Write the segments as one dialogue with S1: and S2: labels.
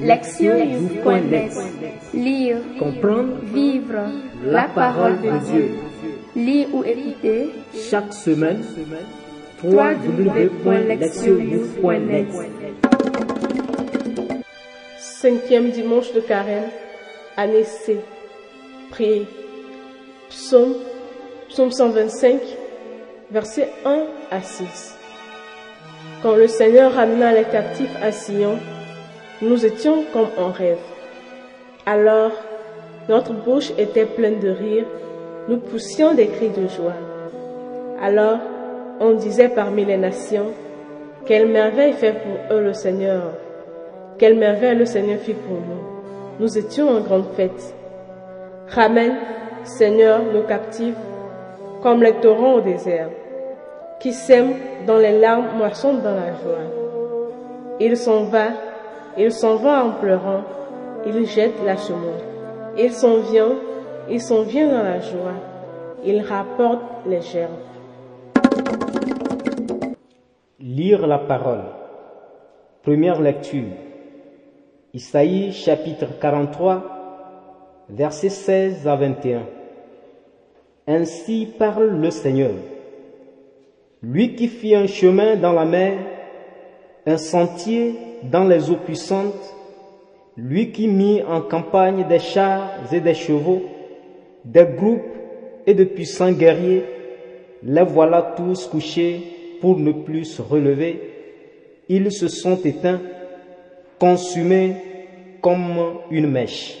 S1: Lectionnews.net Lire,
S2: Comprendre,
S1: vivre la parole de Dieu. Lire ou écouter
S2: chaque semaine,
S1: www.lectionnews.net
S3: Cinquième dimanche de carême, année C. Priez. Psaume, psaume 125, versets 1 à 6. Quand le Seigneur ramena les captifs à Sion, nous étions comme en rêve. Alors, notre bouche était pleine de rire, nous poussions des cris de joie. Alors, on disait parmi les nations, quelle merveille fait pour eux le Seigneur. Quelle merveille le Seigneur fit pour nous. Nous étions en grande fête. Ramène, Seigneur, nos captifs, comme les torrents au désert, qui sèment dans les larmes, moissonnent dans la joie. Il s'en va, il s'en va en pleurant, il jette la semonce. Il s'en vient, il s'en vient dans la joie, il rapporte les gerbes.
S2: Lire la parole. Première lecture. Isaïe chapitre 43, versets 16 à 21. Ainsi parle le Seigneur. Lui qui fit un chemin dans la mer, un sentier dans les eaux puissantes, lui qui mit en campagne des chars et des chevaux, des groupes et de puissants guerriers, les voilà tous couchés pour ne plus se relever. Ils se sont éteints, consumés comme une mèche.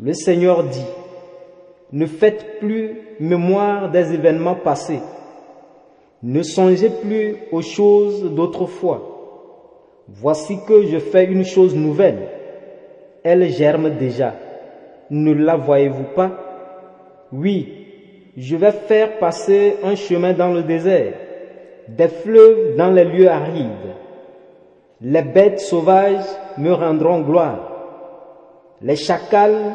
S2: Le Seigneur dit, ne faites plus mémoire des événements passés. Ne songez plus aux choses d'autrefois. Voici que je fais une chose nouvelle. Elle germe déjà. Ne la voyez-vous pas? Oui, je vais faire passer un chemin dans le désert, des fleuves dans les lieux arides. Les bêtes sauvages me rendront gloire. Les chacals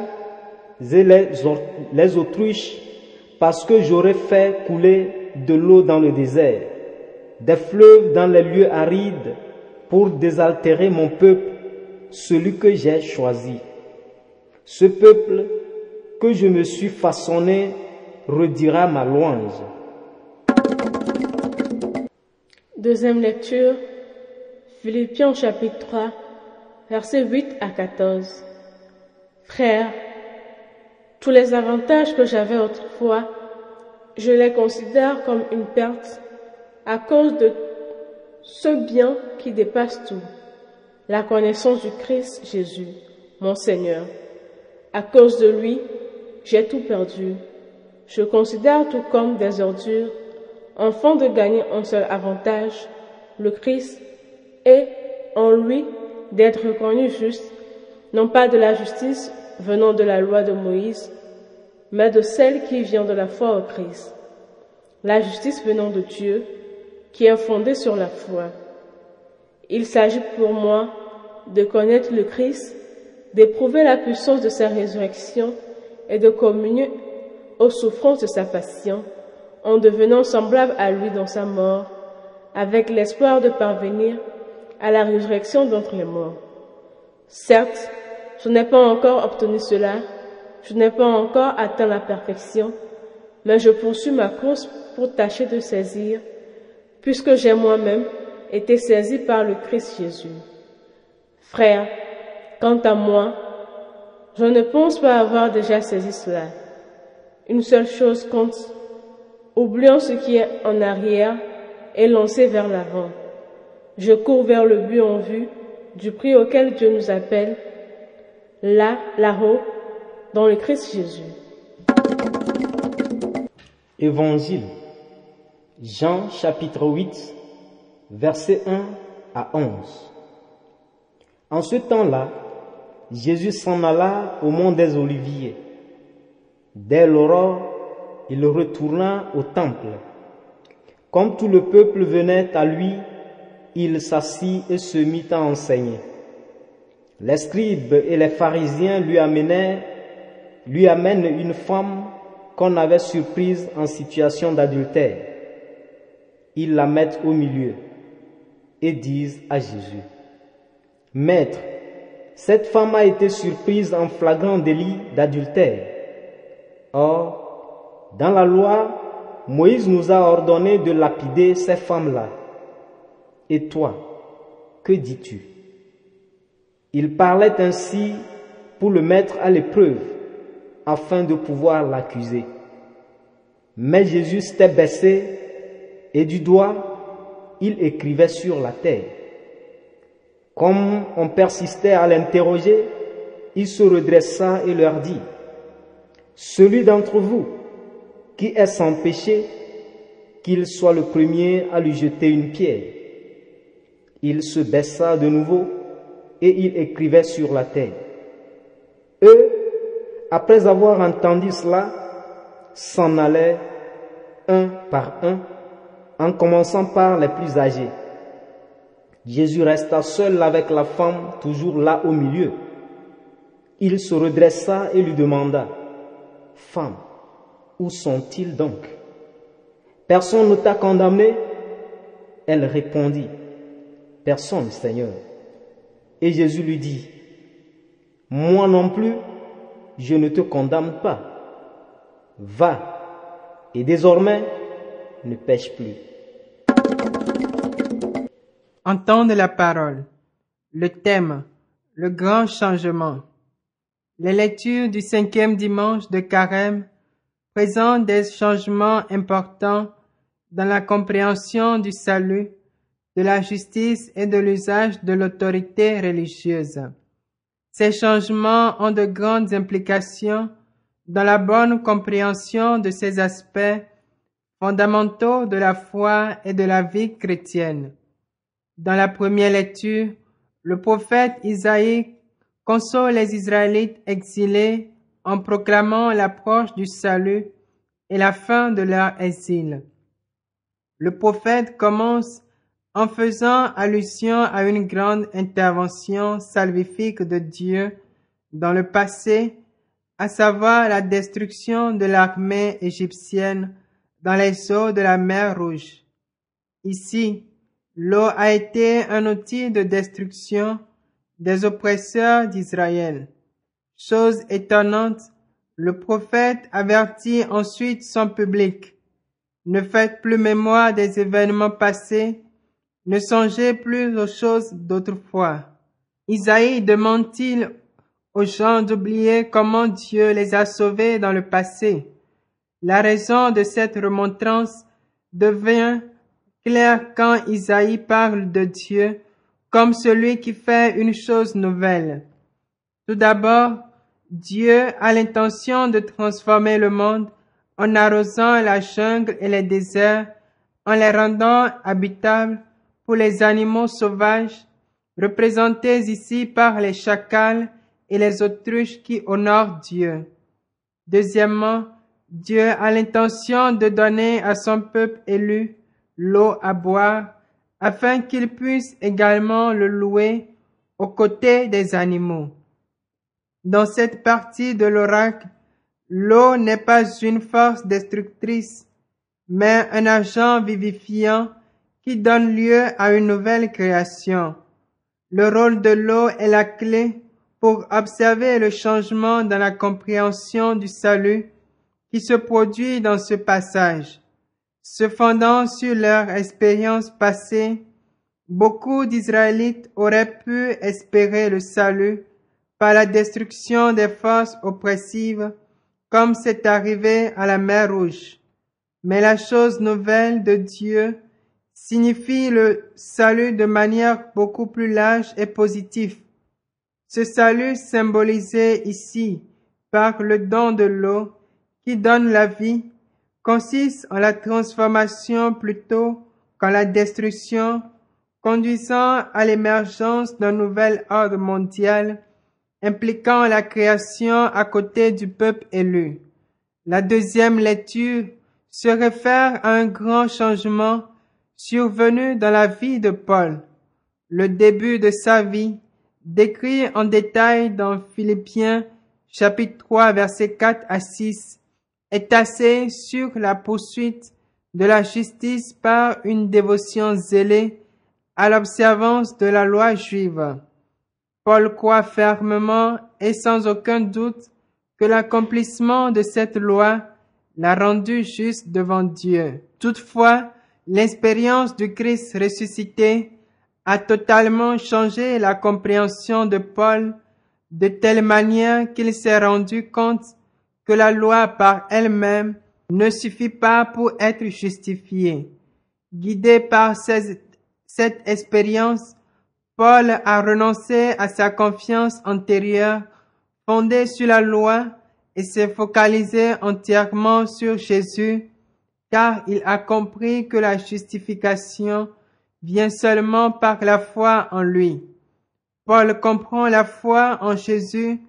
S2: et les, autruches, parce que j'aurai fait couler de l'eau dans le désert, des fleuves dans les lieux arides, pour désaltérer mon peuple, celui que j'ai choisi. Ce peuple que je me suis façonné redira ma louange.
S3: Deuxième lecture, Philippiens chapitre 3, versets 8 à 14. Frères, tous les avantages que j'avais autrefois, je les considère comme une perte à cause de ce bien qui dépasse tout, la connaissance du Christ Jésus, mon Seigneur. À cause de lui, j'ai tout perdu. Je considère tout comme des ordures, enfant de gagner un seul avantage, le Christ, et en lui d'être reconnu juste, non pas de la justice venant de la loi de Moïse, mais de celle qui vient de la foi au Christ. La justice venant de Dieu, qui est fondée sur la foi. Il s'agit pour moi de connaître le Christ, d'éprouver la puissance de sa résurrection et de communier aux souffrances de sa passion en devenant semblable à lui dans sa mort, avec l'espoir de parvenir à la résurrection d'entre les morts. Certes, je n'ai pas encore obtenu cela, je n'ai pas encore atteint la perfection, mais je poursuis ma course pour tâcher de saisir, puisque j'ai moi-même été saisi par le Christ Jésus. Frère, quant à moi, je ne pense pas avoir déjà saisi cela. Une seule chose compte, oubliant ce qui est en arrière et lancé vers l'avant. Je cours vers le but en vue du prix auquel Dieu nous appelle, là, là-haut, dans le Christ Jésus.
S2: Évangile. Jean chapitre 8, versets 1 à 11. En ce temps-là, Jésus s'en alla au mont des Oliviers. Dès l'aurore, il retourna au temple. Comme tout le peuple venait à lui, il s'assit et se mit à enseigner. Les scribes et les pharisiens lui amenèrent, lui amènent une femme qu'on avait surprise en situation d'adultère. Ils la mettent au milieu et disent à Jésus, Maître, cette femme a été surprise en flagrant délit d'adultère. Or, dans la loi, Moïse nous a ordonné de lapider ces femmes-là. Et toi, que dis-tu? Il parlait ainsi pour le mettre à l'épreuve, afin de pouvoir l'accuser. Mais Jésus s'était baissé et du doigt, il écrivait sur la terre. Comme on persistait à l'interroger, il se redressa et leur dit, Celui d'entre vous qui est sans péché, qu'il soit le premier à lui jeter une pierre. Il se baissa de nouveau et il écrivait sur la terre. Eux, après avoir entendu cela, s'en allaient un par un, en commençant par les plus âgés. Jésus resta seul avec la femme, toujours là au milieu. Il se redressa et lui demanda, Femme, où sont-ils donc? Personne ne t'a condamné? Elle répondit, Personne, Seigneur. Et Jésus lui dit, Moi non plus, je ne te condamne pas. Va, et désormais, ne pêche plus.
S4: Entendre la parole. Le thème. Le grand changement. Les lectures du cinquième dimanche de Carême présentent des changements importants dans la compréhension du salut, de la justice et de l'usage de l'autorité religieuse. Ces changements ont de grandes implications dans la bonne compréhension de ces aspects fondamentaux de la foi et de la vie chrétienne. Dans la première lecture, le prophète Isaïe console les Israélites exilés en proclamant l'approche du salut et la fin de leur exil. Le prophète commence en faisant allusion à une grande intervention salvifique de Dieu dans le passé, à savoir la destruction de l'armée égyptienne dans les eaux de la mer Rouge. Ici, L'eau a été un outil de destruction des oppresseurs d'Israël. Chose étonnante, le prophète avertit ensuite son public. Ne faites plus mémoire des événements passés, ne songez plus aux choses d'autrefois. Isaïe demande-t-il aux gens d'oublier comment Dieu les a sauvés dans le passé? La raison de cette remontrance devient clair quand Isaïe parle de Dieu comme celui qui fait une chose nouvelle. Tout d'abord, Dieu a l'intention de transformer le monde en arrosant la jungle et les déserts, en les rendant habitables pour les animaux sauvages, représentés ici par les chacals et les autruches qui honorent Dieu. Deuxièmement, Dieu a l'intention de donner à son peuple élu l'eau à boire, afin qu'ils puissent également le louer aux côtés des animaux. Dans cette partie de l'oracle, l'eau n'est pas une force destructrice, mais un agent vivifiant qui donne lieu à une nouvelle création. Le rôle de l'eau est la clé pour observer le changement dans la compréhension du salut qui se produit dans ce passage. Se fondant sur leur expérience passée, beaucoup d'Israélites auraient pu espérer le salut par la destruction des forces oppressives, comme c'est arrivé à la mer Rouge. Mais la chose nouvelle de Dieu signifie le salut de manière beaucoup plus large et positive. Ce salut symbolisé ici par le don de l'eau qui donne la vie consiste en la transformation plutôt qu'en la destruction, conduisant à l'émergence d'un nouvel ordre mondial impliquant la création à côté du peuple élu. La deuxième lecture se réfère à un grand changement survenu dans la vie de Paul. Le début de sa vie, décrit en détail dans Philippiens chapitre 3 versets 4 à 6, est assez sur la poursuite de la justice par une dévotion zélée à l'observance de la loi juive. Paul croit fermement et sans aucun doute que l'accomplissement de cette loi l'a rendu juste devant Dieu. Toutefois, l'expérience du Christ ressuscité a totalement changé la compréhension de Paul de telle manière qu'il s'est rendu compte la loi par elle-même ne suffit pas pour être justifié. Guidé par cette expérience, Paul a renoncé à sa confiance antérieure fondée sur la loi et s'est focalisé entièrement sur Jésus car il a compris que la justification vient seulement par la foi en lui. Paul comprend la foi en Jésus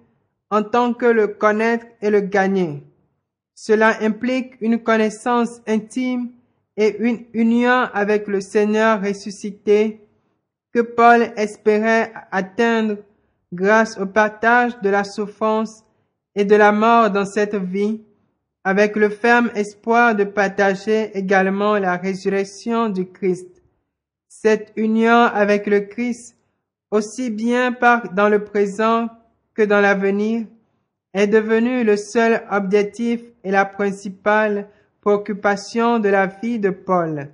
S4: en tant que le connaître et le gagner. Cela implique une connaissance intime et une union avec le Seigneur ressuscité que Paul espérait atteindre grâce au partage de la souffrance et de la mort dans cette vie, avec le ferme espoir de partager également la résurrection du Christ. Cette union avec le Christ, aussi bien par dans le présent que dans l'avenir, est devenue le seul objectif et la principale préoccupation de la vie de Paul.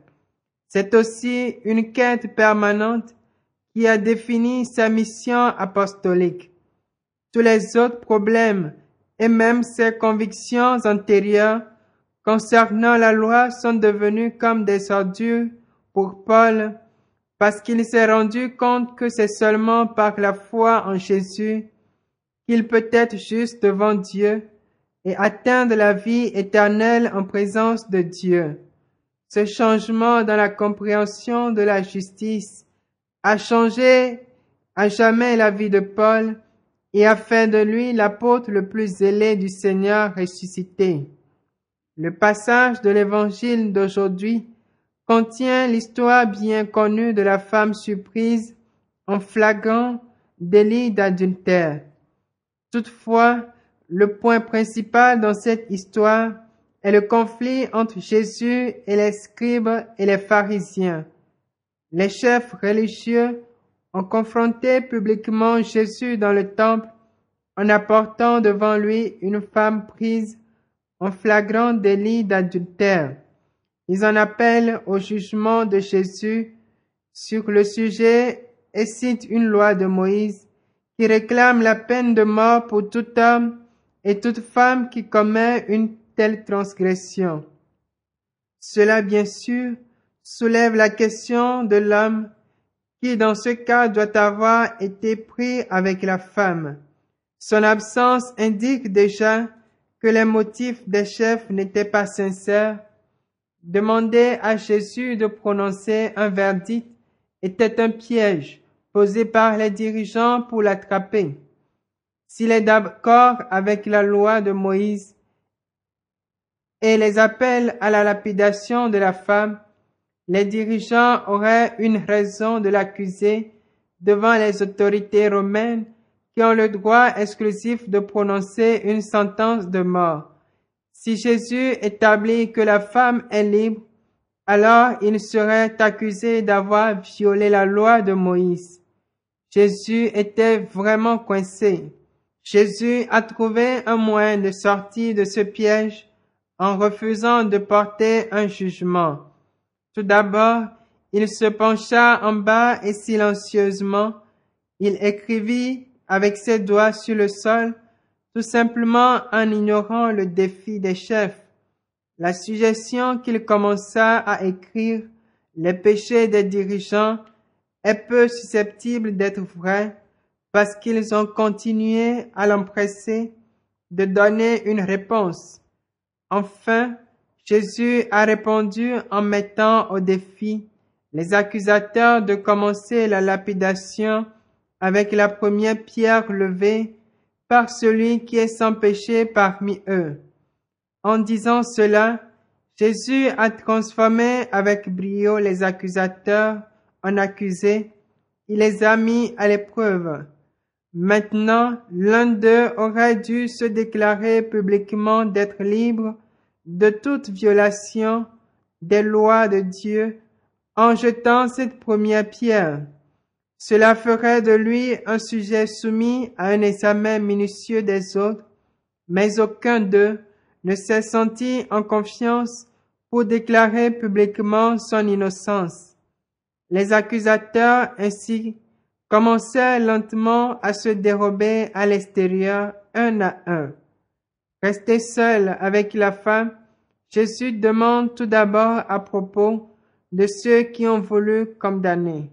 S4: C'est aussi une quête permanente qui a défini sa mission apostolique. Tous les autres problèmes et même ses convictions antérieures concernant la loi sont devenus comme des ordures pour Paul parce qu'il s'est rendu compte que c'est seulement par la foi en Jésus qu'il peut être juste devant Dieu et atteindre la vie éternelle en présence de Dieu. Ce changement dans la compréhension de la justice a changé à jamais la vie de Paul et a fait de lui l'apôtre le plus zélé du Seigneur ressuscité. Le passage de l'évangile d'aujourd'hui contient l'histoire bien connue de la femme surprise en flagrant délit d'adultère. Toutefois, le point principal dans cette histoire est le conflit entre Jésus et les scribes et les pharisiens. Les chefs religieux ont confronté publiquement Jésus dans le temple en apportant devant lui une femme prise en flagrant délit d'adultère. Ils en appellent au jugement de Jésus sur le sujet et citent une loi de Moïse qui réclame la peine de mort pour tout homme et toute femme qui commet une telle transgression. Cela, bien sûr, soulève la question de l'homme qui, dans ce cas, doit avoir été pris avec la femme. Son absence indique déjà que les motifs des chefs n'étaient pas sincères. Demander à Jésus de prononcer un verdict était un piège posé par les dirigeants pour l'attraper. S'il est d'accord avec la loi de Moïse et les appels à la lapidation de la femme, les dirigeants auraient une raison de l'accuser devant les autorités romaines qui ont le droit exclusif de prononcer une sentence de mort. Si Jésus établit que la femme est libre, alors il serait accusé d'avoir violé la loi de Moïse. Jésus était vraiment coincé. Jésus a trouvé un moyen de sortir de ce piège en refusant de porter un jugement. Tout d'abord, il se pencha en bas et silencieusement, il écrivit avec ses doigts sur le sol, tout simplement en ignorant le défi des chefs. La suggestion qu'il commença à écrire les péchés des dirigeants est peu susceptible d'être vraie parce qu'ils ont continué à l'empresser de donner une réponse. Enfin, Jésus a répondu en mettant au défi les accusateurs de commencer la lapidation avec la première pierre levée par celui qui est sans péché parmi eux. En disant cela, Jésus a transformé avec brio les accusateurs en accusés. Il les a mis à l'épreuve. Maintenant, l'un d'eux aurait dû se déclarer publiquement d'être libre de toute violation des lois de Dieu en jetant cette première pierre. Cela ferait de lui un sujet soumis à un examen minutieux des autres, mais aucun d'eux ne s'est senti en confiance pour déclarer publiquement son innocence. Les accusateurs ainsi commençaient lentement à se dérober à l'extérieur un à un. Resté seul avec la femme, Jésus demande tout d'abord à propos de ceux qui ont voulu condamner.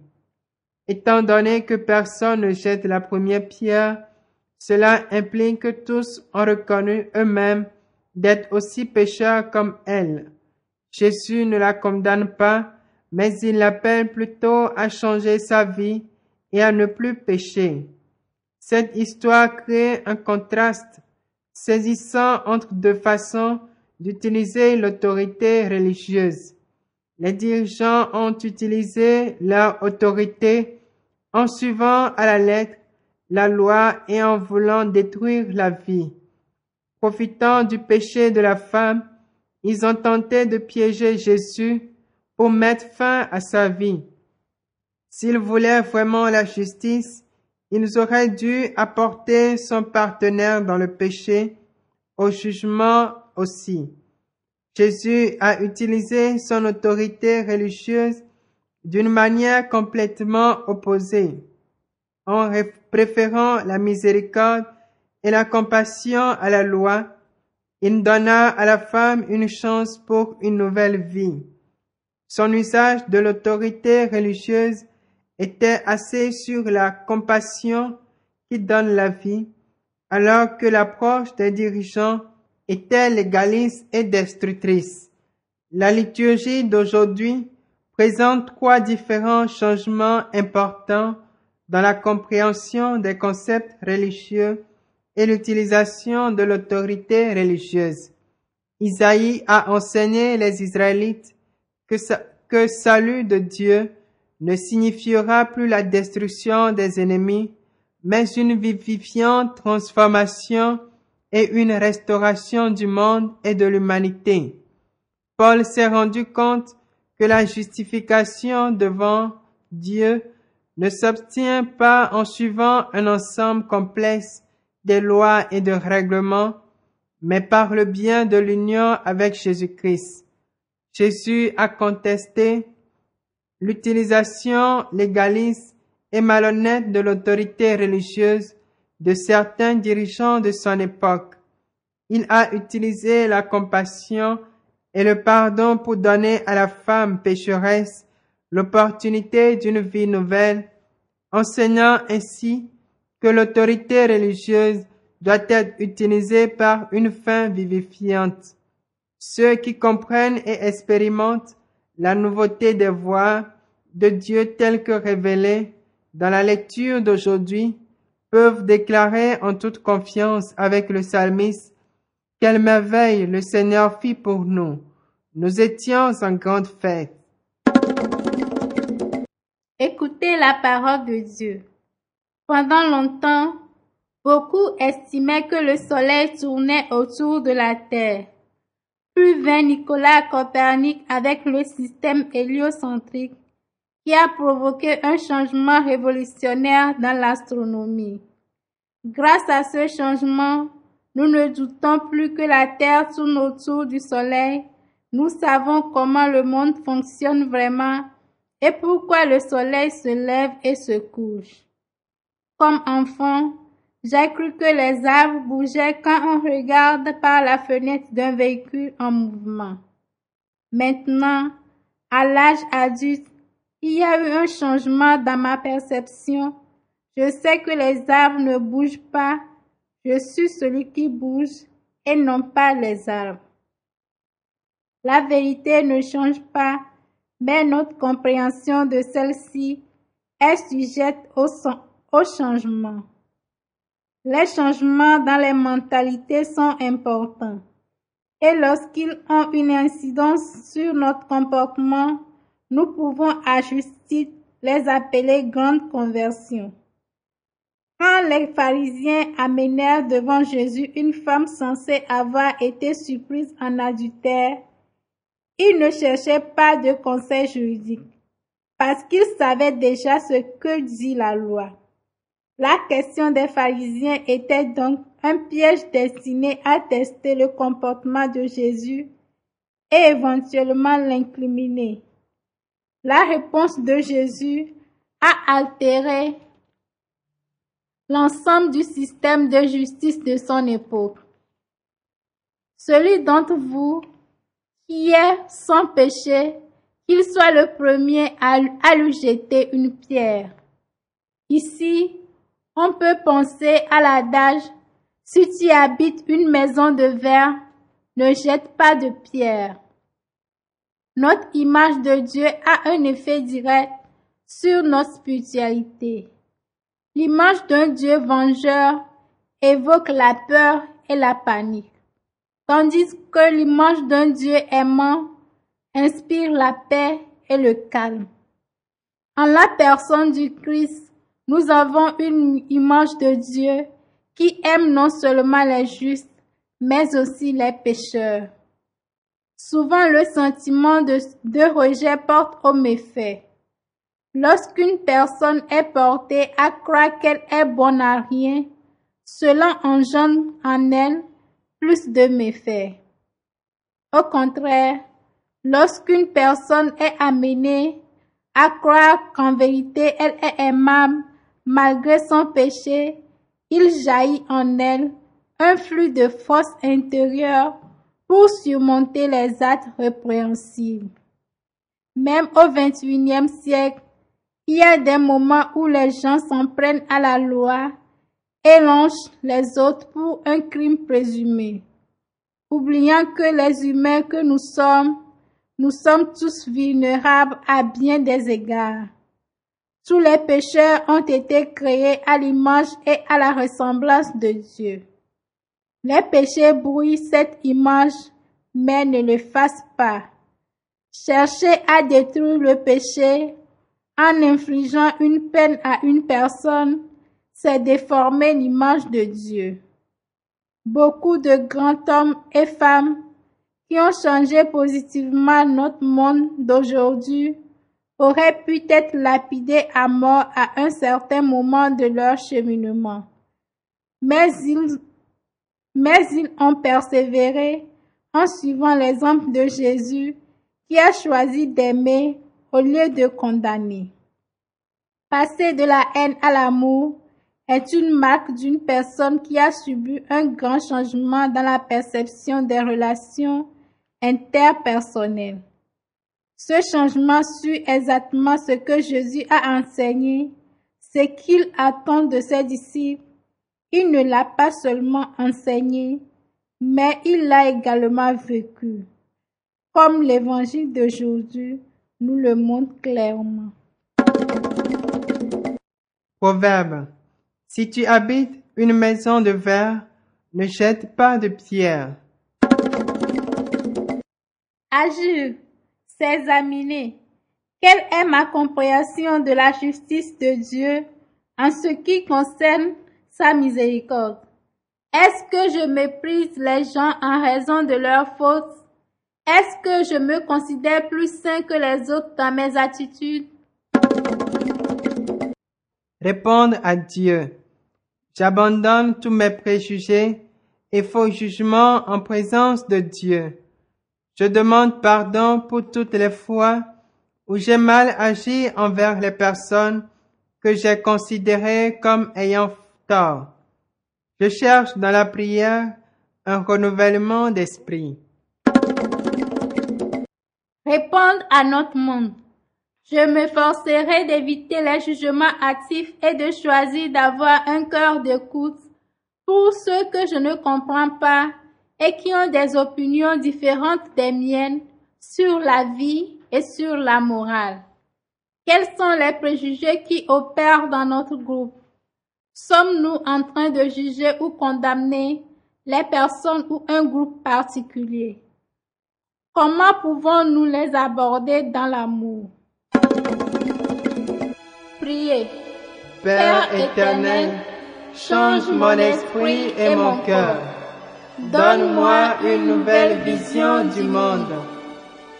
S4: Étant donné que personne ne jette la première pierre, cela implique que tous ont reconnu eux-mêmes d'être aussi pécheurs comme elle. Jésus ne la condamne pas, mais il l'appelle plutôt à changer sa vie et à ne plus pécher. Cette histoire crée un contraste saisissant entre deux façons d'utiliser l'autorité religieuse. Les dirigeants ont utilisé leur autorité en suivant à la lettre la loi et en voulant détruire la vie. Profitant du péché de la femme, ils ont tenté de piéger Jésus pour mettre fin à sa vie. S'ils voulaient vraiment la justice, ils auraient dû apporter son partenaire dans le péché au jugement aussi. Jésus a utilisé son autorité religieuse d'une manière complètement opposée, en préférant la miséricorde et la compassion à la loi. Il donna à la femme une chance pour une nouvelle vie. Son usage de l'autorité religieuse était assez sur la compassion qui donne la vie, alors que l'approche des dirigeants était légaliste et destructrice. La liturgie d'aujourd'hui présente trois différents changements importants dans la compréhension des concepts religieux et l'utilisation de l'autorité religieuse. Isaïe a enseigné les Israélites que, salut de Dieu ne signifiera plus la destruction des ennemis, mais une vivifiante transformation et une restauration du monde et de l'humanité. Paul s'est rendu compte que la justification devant Dieu ne s'obtient pas en suivant un ensemble complexe de lois et de règlements, mais par le bien de l'union avec Jésus-Christ. Jésus a contesté l'utilisation légaliste et malhonnête de l'autorité religieuse de certains dirigeants de son époque. Il a utilisé la compassion et le pardon pour donner à la femme pécheresse l'opportunité d'une vie nouvelle, enseignant ainsi que l'autorité religieuse doit être utilisée par une fin vivifiante. Ceux qui comprennent et expérimentent la nouveauté des voix de Dieu telles que révélées dans la lecture d'aujourd'hui peuvent déclarer en toute confiance avec le psalmiste quelle merveille le Seigneur fit pour nous. Nous étions en grande fête.
S1: Écoutez la parole de Dieu. Pendant longtemps, beaucoup estimaient que le soleil tournait autour de la terre. Puis vint Nicolas Copernic avec le système héliocentrique qui a provoqué un changement révolutionnaire dans l'astronomie. Grâce à ce changement, nous ne doutons plus que la Terre tourne autour du Soleil. Nous savons comment le monde fonctionne vraiment et pourquoi le Soleil se lève et se couche. Comme enfant, j'ai cru que les arbres bougeaient quand on regarde par la fenêtre d'un véhicule en mouvement. Maintenant, à l'âge adulte, il y a eu un changement dans ma perception. Je sais que les arbres ne bougent pas. Je suis celui qui bouge et non pas les arbres. La vérité ne change pas, mais notre compréhension de celle-ci est sujette au, au changement. Les changements dans les mentalités sont importants et lorsqu'ils ont une incidence sur notre comportement, nous pouvons à les appeler grandes conversions. Quand les pharisiens amenèrent devant Jésus une femme censée avoir été surprise en adultère, ils ne cherchaient pas de conseil juridique. parce qu'ils savaient déjà ce que dit la loi. La question des pharisiens était donc un piège destiné à tester le comportement de Jésus et éventuellement l'incriminer. La réponse de Jésus a altéré l'ensemble du système de justice de son époque. Celui d'entre vous qui est sans péché, qu'il soit le premier à, lui jeter une pierre. Ici, on peut penser à l'adage si tu habites une maison de verre, ne jette pas de pierre. Notre image de Dieu a un effet direct sur notre spiritualité. L'image d'un Dieu vengeur évoque la peur et la panique, tandis que l'image d'un Dieu aimant inspire la paix et le calme. En la personne du Christ, nous avons une image de Dieu qui aime non seulement les justes, mais aussi les pécheurs. Souvent le sentiment de, rejet porte au méfait. Lorsqu'une personne est portée à croire qu'elle est bonne à rien, cela engendre en elle plus de méfaits. Au contraire, lorsqu'une personne est amenée à croire qu'en vérité elle est aimable malgré son péché, il jaillit en elle un flux de force intérieure pour surmonter les actes répréhensibles. Même au XXIe siècle, il y a des moments où les gens s'en prennent à la loi et lynchent les autres pour un crime présumé, oubliant que les humains que nous sommes, nous sommes tous vulnérables à bien des égards. Tous les pécheurs ont été créés à l'image et à la ressemblance de Dieu. Les péchés brouillent cette image, mais ne le fassent pas. Chercher à détruire le péché en infligeant une peine à une personne, c'est déformer l'image de Dieu. Beaucoup de grands hommes et femmes qui ont changé positivement notre monde d'aujourd'hui auraient pu être lapidés à mort à un certain moment de leur cheminement. Mais ils mais ils ont persévéré en suivant l'exemple de Jésus qui a choisi d'aimer au lieu de condamner. Passer de la haine à l'amour est une marque d'une personne qui a subi un grand changement dans la perception des relations interpersonnelles. Ce changement suit exactement ce que Jésus a enseigné, ce qu'il attend de ses disciples il ne l'a pas seulement enseigné, mais il l'a également vécu, comme l'évangile d'aujourd'hui nous le montre clairement.
S4: Proverbe. Si tu habites une maison de verre, ne jette pas de pierre.
S1: Agir, s'examiner. Quelle est ma compréhension de la justice de Dieu en ce qui concerne sa miséricorde? Est-ce que je méprise les gens en raison de leurs fautes? Est-ce que je me considère plus sain que les autres dans mes attitudes?
S4: Répondre à Dieu. J'abandonne tous mes préjugés et faux jugements en présence de Dieu. Je demande pardon pour toutes les fois où j'ai mal agi envers les personnes que j'ai considérées comme ayant je cherche dans la prière un renouvellement d'esprit.
S1: Répondre à notre monde. Je me forcerai d'éviter les jugements actifs et de choisir d'avoir un cœur d'écoute pour ceux que je ne comprends pas et qui ont des opinions différentes des miennes sur la vie et sur la morale. Quels sont les préjugés qui opèrent dans notre groupe? Sommes-nous en train de juger ou condamner les personnes ou un groupe particulier? Comment pouvons-nous les aborder dans l'amour? Priez.
S4: Père éternel, change mon esprit et mon cœur. Donne-moi une nouvelle vision du monde.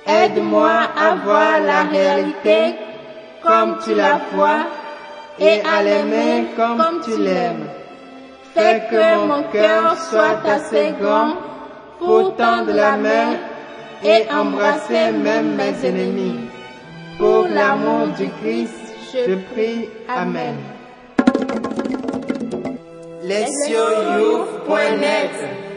S4: Aide-moi à voir la réalité comme tu la vois et à l'aimer comme tu l'aimes. Fais que mon cœur soit assez grand pour tendre la main et embrasser même mes ennemis. Pour l'amour du Christ, je prie. Amen.